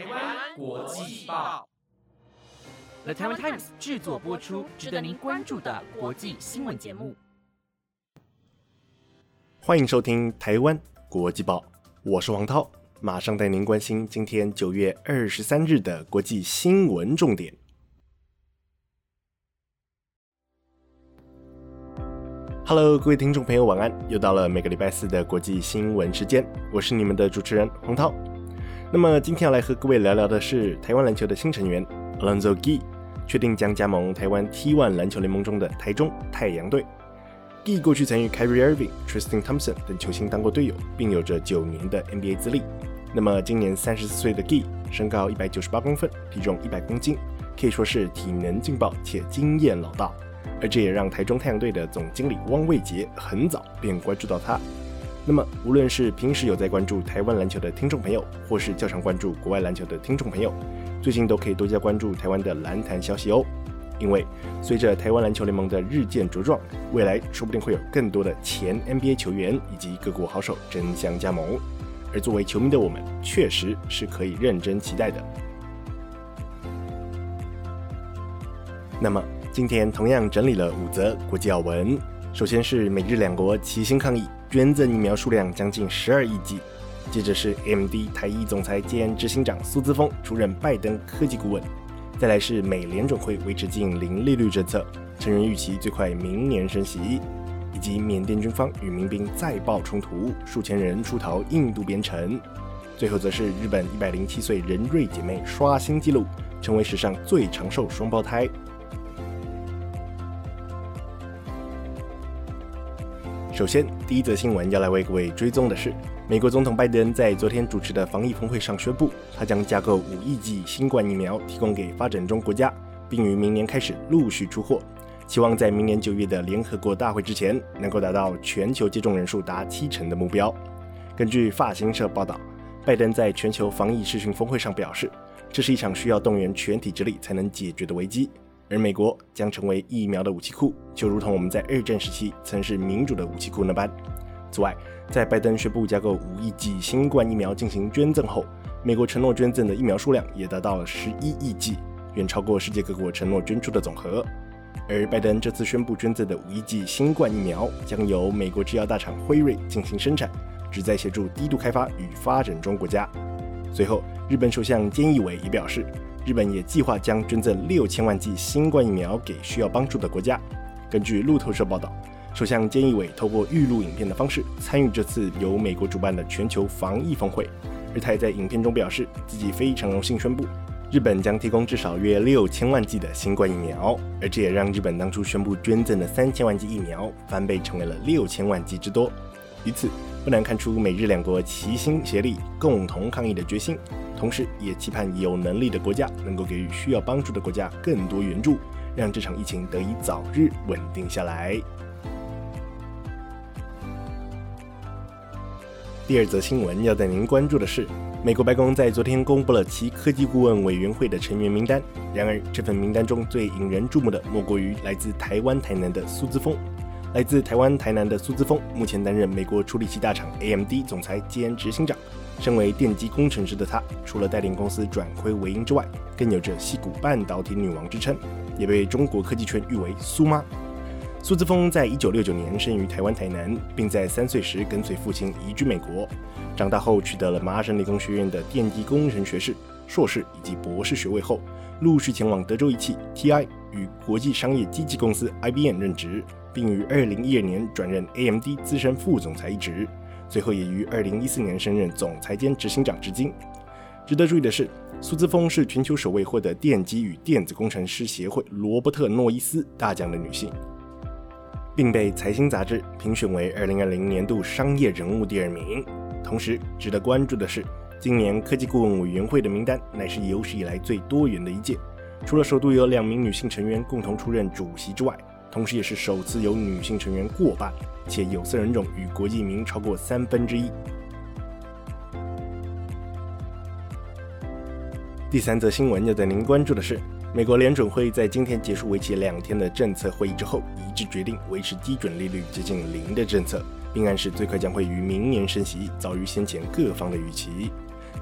台湾国际报，The Taiwan Times 制作播出，值得您关注的国际新闻节目。欢迎收听台湾国际报，我是王涛，马上带您关心今天九月二十三日的国际新闻重点。Hello，各位听众朋友，晚安！又到了每个礼拜四的国际新闻时间，我是你们的主持人黄涛。那么今天要来和各位聊聊的是台湾篮球的新成员 Alonzo Gee，确定将加盟台湾 T1 篮球联盟中的台中太阳队。Gee 过去曾与 Kyrie Irving、Tristan Thompson 等球星当过队友，并有着九年的 NBA 资历。那么今年三十四岁的 Gee，身高一百九十八公分，体重一百公斤，可以说是体能劲爆且经验老道。而这也让台中太阳队的总经理汪卫杰很早便关注到他。那么，无论是平时有在关注台湾篮球的听众朋友，或是较常关注国外篮球的听众朋友，最近都可以多加关注台湾的篮坛消息哦。因为随着台湾篮球联盟的日渐茁壮，未来说不定会有更多的前 NBA 球员以及各国好手争相加盟。而作为球迷的我们，确实是可以认真期待的。那么。今天同样整理了五则国际要闻。首先是美日两国齐心抗议，捐赠疫苗数量将近十二亿剂。接着是 MD 台一总裁兼执行长苏姿峰出任拜登科技顾问。再来是美联准会维持近零利率政策，成员预期最快明年升息。以及缅甸军方与民兵再爆冲突，数千人出逃印度边城。最后则是日本一百零七岁仁瑞姐妹刷新纪录，成为史上最长寿双胞胎。首先，第一则新闻要来为各位追踪的是，美国总统拜登在昨天主持的防疫峰会上宣布，他将加购五亿剂新冠疫苗提供给发展中国家，并于明年开始陆续出货，期望在明年九月的联合国大会之前，能够达到全球接种人数达七成的目标。根据法新社报道，拜登在全球防疫视讯峰会上表示，这是一场需要动员全体之力才能解决的危机。而美国将成为疫苗的武器库，就如同我们在二战时期曾是民主的武器库那般。此外，在拜登宣布加购五亿剂新冠疫苗进行捐赠后，美国承诺捐赠的疫苗数量也达到了十一亿剂，远超过世界各国承诺捐出的总和。而拜登这次宣布捐赠的五亿剂新冠疫苗将由美国制药大厂辉瑞进行生产，旨在协助低度开发与发展中国家。随后，日本首相菅义伟也表示。日本也计划将捐赠六千万剂新冠疫苗给需要帮助的国家。根据路透社报道，首相菅义伟透过预录影片的方式参与这次由美国主办的全球防疫峰会，而他也在影片中表示自己非常荣幸宣布，日本将提供至少约六千万剂的新冠疫苗，而这也让日本当初宣布捐赠的三千万剂疫苗翻倍成为了六千万剂之多。于此，不难看出美日两国齐心协力、共同抗疫的决心。同时，也期盼有能力的国家能够给予需要帮助的国家更多援助，让这场疫情得以早日稳定下来。第二则新闻要带您关注的是，美国白宫在昨天公布了其科技顾问委员会的成员名单。然而，这份名单中最引人注目的，莫过于来自台湾台南的苏姿峰。来自台湾台南的苏姿峰，目前担任美国处理器大厂 AMD 总裁兼执行长。身为电机工程师的他，除了带领公司转亏为盈之外，更有着“西谷半导体女王”之称，也被中国科技圈誉为“苏妈”。苏姿峰在一九六九年生于台湾台南，并在三岁时跟随父亲移居美国。长大后取得了麻省理工学院的电机工程学士、硕士以及博士学位后，陆续前往德州仪器 （TI） 与国际商业机器公司 IBM 任职，并于二零一二年转任 AMD 资深副总裁一职。最后也于二零一四年升任总裁兼执行长至今。值得注意的是，苏姿峰是全球首位获得电机与电子工程师协会罗伯特诺伊斯大奖的女性，并被财新杂志评选为二零二零年度商业人物第二名。同时，值得关注的是，今年科技顾问委员会的名单乃是有史以来最多元的一届，除了首度有两名女性成员共同出任主席之外。同时，也是首次有女性成员过半，且有色人种与国际名超过三分之一。第三则新闻要带您关注的是，美国联准会在今天结束为期两天的政策会议之后，一致决定维持基准利率接近零的政策，并暗示最快将会于明年升息，早于先前各方的预期。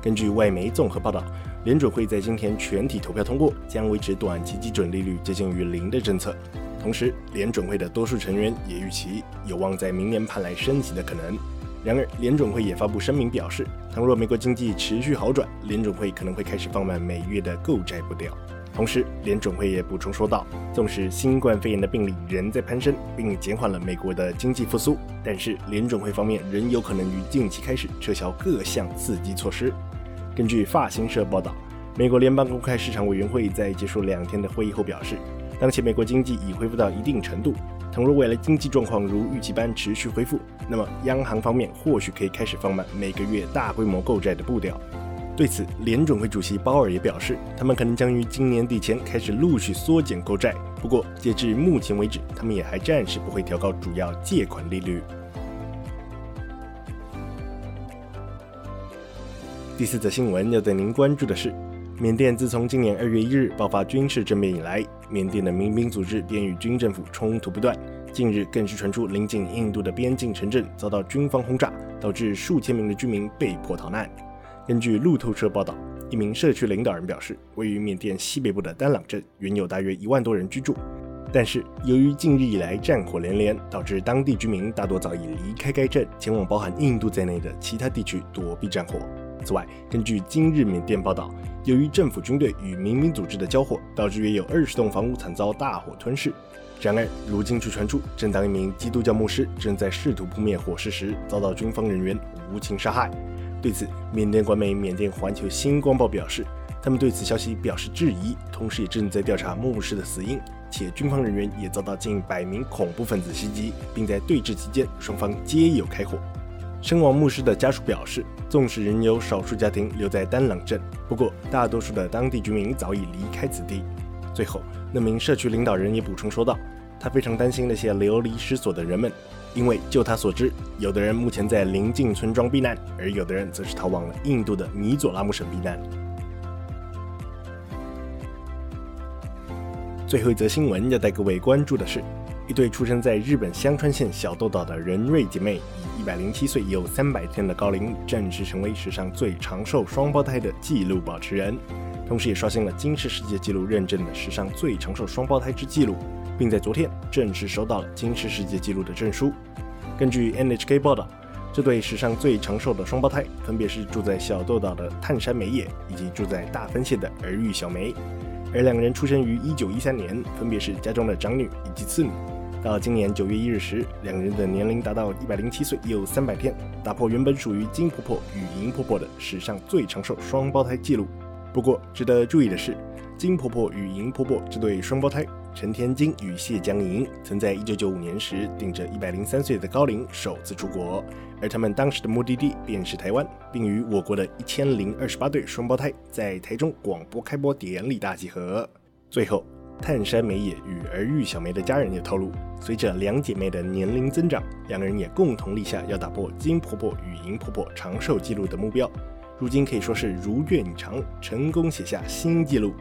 根据外媒综合报道，联准会在今天全体投票通过，将维持短期基准利率接近于零的政策。同时，联准会的多数成员也预期有望在明年盼来升息的可能。然而，联准会也发布声明表示，倘若美国经济持续好转，联准会可能会开始放慢每月的购债步调。同时，联准会也补充说道，纵使新冠肺炎的病例仍在攀升，并减缓了美国的经济复苏，但是联准会方面仍有可能于近期开始撤销各项刺激措施。根据法新社报道，美国联邦公开市场委员会在结束两天的会议后表示，当前美国经济已恢复到一定程度。倘若未来经济状况如预期般持续恢复，那么央行方面或许可以开始放慢每个月大规模购债的步调。对此，联准会主席鲍尔也表示，他们可能将于今年底前开始陆续缩减购债。不过，截至目前为止，他们也还暂时不会调高主要借款利率。第四则新闻要带您关注的是，缅甸自从今年二月一日爆发军事政变以来，缅甸的民兵组织便与军政府冲突不断。近日更是传出临近印度的边境城镇遭到军方轰炸，导致数千名的居民被迫逃难。根据路透社报道，一名社区领导人表示，位于缅甸西北部的丹朗镇原有大约一万多人居住，但是由于近日以来战火连连，导致当地居民大多早已离开该镇，前往包含印度在内的其他地区躲避战火。此外，根据今日缅甸报道，由于政府军队与民兵组织的交火，导致约有二十栋房屋惨遭大火吞噬。然而，如今却传出，正当一名基督教牧师正在试图扑灭火势时，遭到军方人员无情杀害。对此，缅甸官媒缅甸环球星光报表示，他们对此消息表示质疑，同时也正在调查牧师的死因，且军方人员也遭到近百名恐怖分子袭击，并在对峙期间双方皆有开火。身亡牧师的家属表示，纵使仍有少数家庭留在丹朗镇，不过大多数的当地居民早已离开此地。最后，那名社区领导人也补充说道，他非常担心那些流离失所的人们。因为就他所知，有的人目前在邻近村庄避难，而有的人则是逃往了印度的米佐拉姆省避难。最后一则新闻要带各位关注的是，一对出生在日本香川县小豆岛的仁瑞姐妹，以一百零七岁又三百天的高龄，正式成为史上最长寿双胞胎的纪录保持人，同时也刷新了金氏世界纪录认证的史上最长寿双胞胎之纪录。并在昨天正式收到了金氏世界纪录的证书。根据 NHK 报道，这对史上最长寿的双胞胎分别是住在小豆岛的炭山美野以及住在大分县的儿玉小梅，而两个人出生于1913年，分别是家中的长女以及次女。到今年9月1日时，两人的年龄达到107岁又300天，打破原本属于金婆婆与银婆婆的史上最长寿双胞胎纪录。不过，值得注意的是，金婆婆与银婆婆这对双胞胎。陈天金与谢江莹曾在一九九五年时顶着一百零三岁的高龄首次出国，而他们当时的目的地便是台湾，并与我国的一千零二十八对双胞胎在台中广播开播典礼大集合。最后，炭山美野与儿玉小梅的家人也透露，随着两姐妹的年龄增长，两个人也共同立下要打破金婆婆与银婆婆长寿纪录的目标。如今可以说是如愿以偿，成功写下新纪录。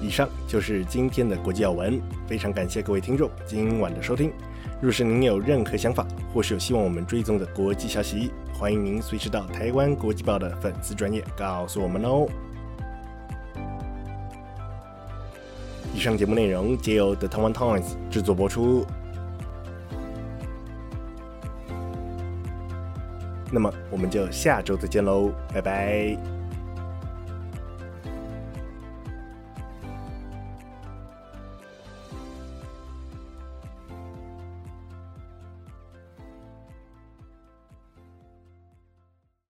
以上就是今天的国际要闻，非常感谢各位听众今晚的收听。若是您有任何想法，或是有希望我们追踪的国际消息，欢迎您随时到台湾国际报的粉丝专业告诉我们哦。以上节目内容皆由 The Taiwan Times 制作播出。那么我们就下周再见喽，拜拜。